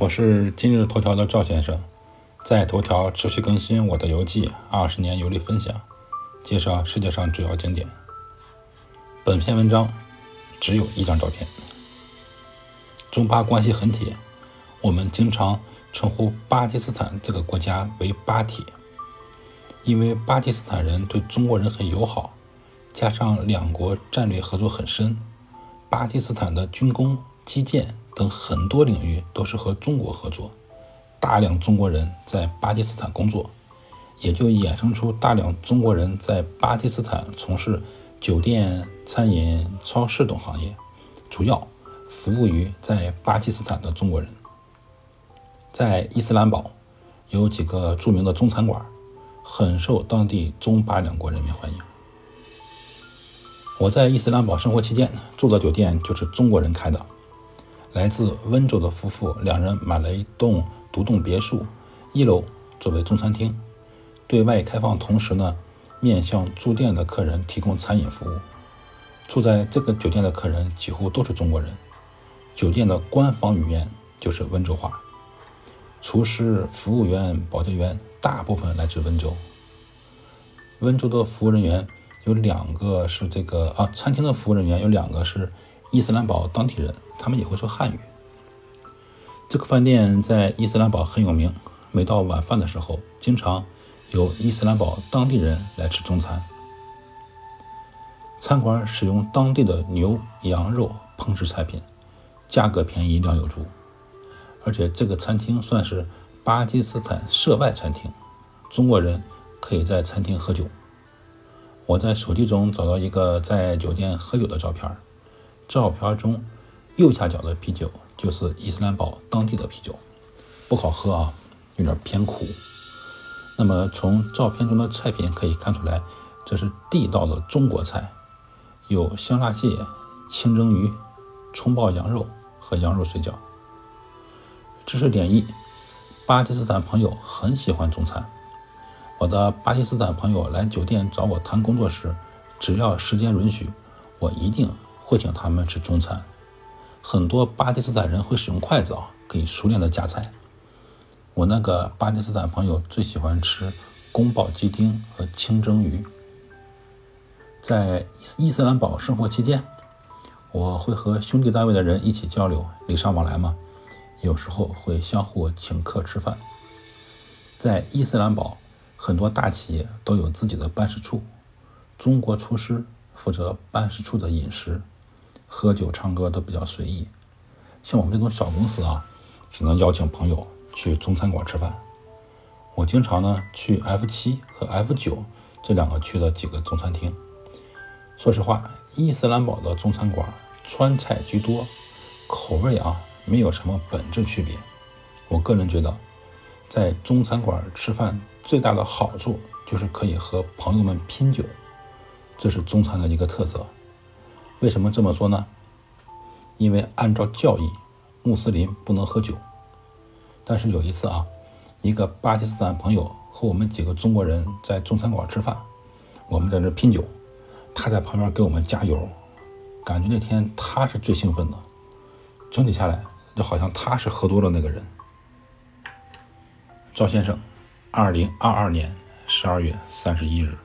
我是今日头条的赵先生，在头条持续更新我的游记，二十年游历分享，介绍世界上主要景点。本篇文章只有一张照片。中巴关系很铁，我们经常称呼巴基斯坦这个国家为“巴铁”，因为巴基斯坦人对中国人很友好，加上两国战略合作很深，巴基斯坦的军工、基建。等很多领域都是和中国合作，大量中国人在巴基斯坦工作，也就衍生出大量中国人在巴基斯坦从事酒店、餐饮、超市等行业，主要服务于在巴基斯坦的中国人。在伊斯兰堡有几个著名的中餐馆，很受当地中巴两国人民欢迎。我在伊斯兰堡生活期间住的酒店就是中国人开的。来自温州的夫妇两人买了一栋独栋别墅，一楼作为中餐厅，对外开放，同时呢，面向住店的客人提供餐饮服务。住在这个酒店的客人几乎都是中国人，酒店的官方语言就是温州话。厨师、服务员、保洁员大部分来自温州。温州的服务人员有两个是这个啊，餐厅的服务人员有两个是伊斯兰堡当地人。他们也会说汉语。这个饭店在伊斯兰堡很有名，每到晚饭的时候，经常有伊斯兰堡当地人来吃中餐。餐馆使用当地的牛、羊肉烹制菜品，价格便宜，量有足。而且这个餐厅算是巴基斯坦涉外餐厅，中国人可以在餐厅喝酒。我在手机中找到一个在酒店喝酒的照片，照片中。右下角的啤酒就是伊斯兰堡当地的啤酒，不好喝啊，有点偏苦。那么从照片中的菜品可以看出来，这是地道的中国菜，有香辣蟹、清蒸鱼、葱爆羊肉和羊肉水饺。知识点一：巴基斯坦朋友很喜欢中餐。我的巴基斯坦朋友来酒店找我谈工作时，只要时间允许，我一定会请他们吃中餐。很多巴基斯坦人会使用筷子啊，可以熟练的夹菜。我那个巴基斯坦朋友最喜欢吃宫保鸡丁和清蒸鱼。在伊斯兰堡生活期间，我会和兄弟单位的人一起交流，礼尚往来嘛。有时候会相互请客吃饭。在伊斯兰堡，很多大企业都有自己的办事处，中国厨师负责办事处的饮食。喝酒唱歌都比较随意，像我们这种小公司啊，只能邀请朋友去中餐馆吃饭。我经常呢去 F 七和 F 九这两个区的几个中餐厅。说实话，伊斯兰堡的中餐馆川菜居多，口味啊没有什么本质区别。我个人觉得，在中餐馆吃饭最大的好处就是可以和朋友们拼酒，这是中餐的一个特色。为什么这么说呢？因为按照教义，穆斯林不能喝酒。但是有一次啊，一个巴基斯坦朋友和我们几个中国人在中餐馆吃饭，我们在这拼酒，他在旁边给我们加油，感觉那天他是最兴奋的。整体下来，就好像他是喝多了那个人。赵先生，二零二二年十二月三十一日。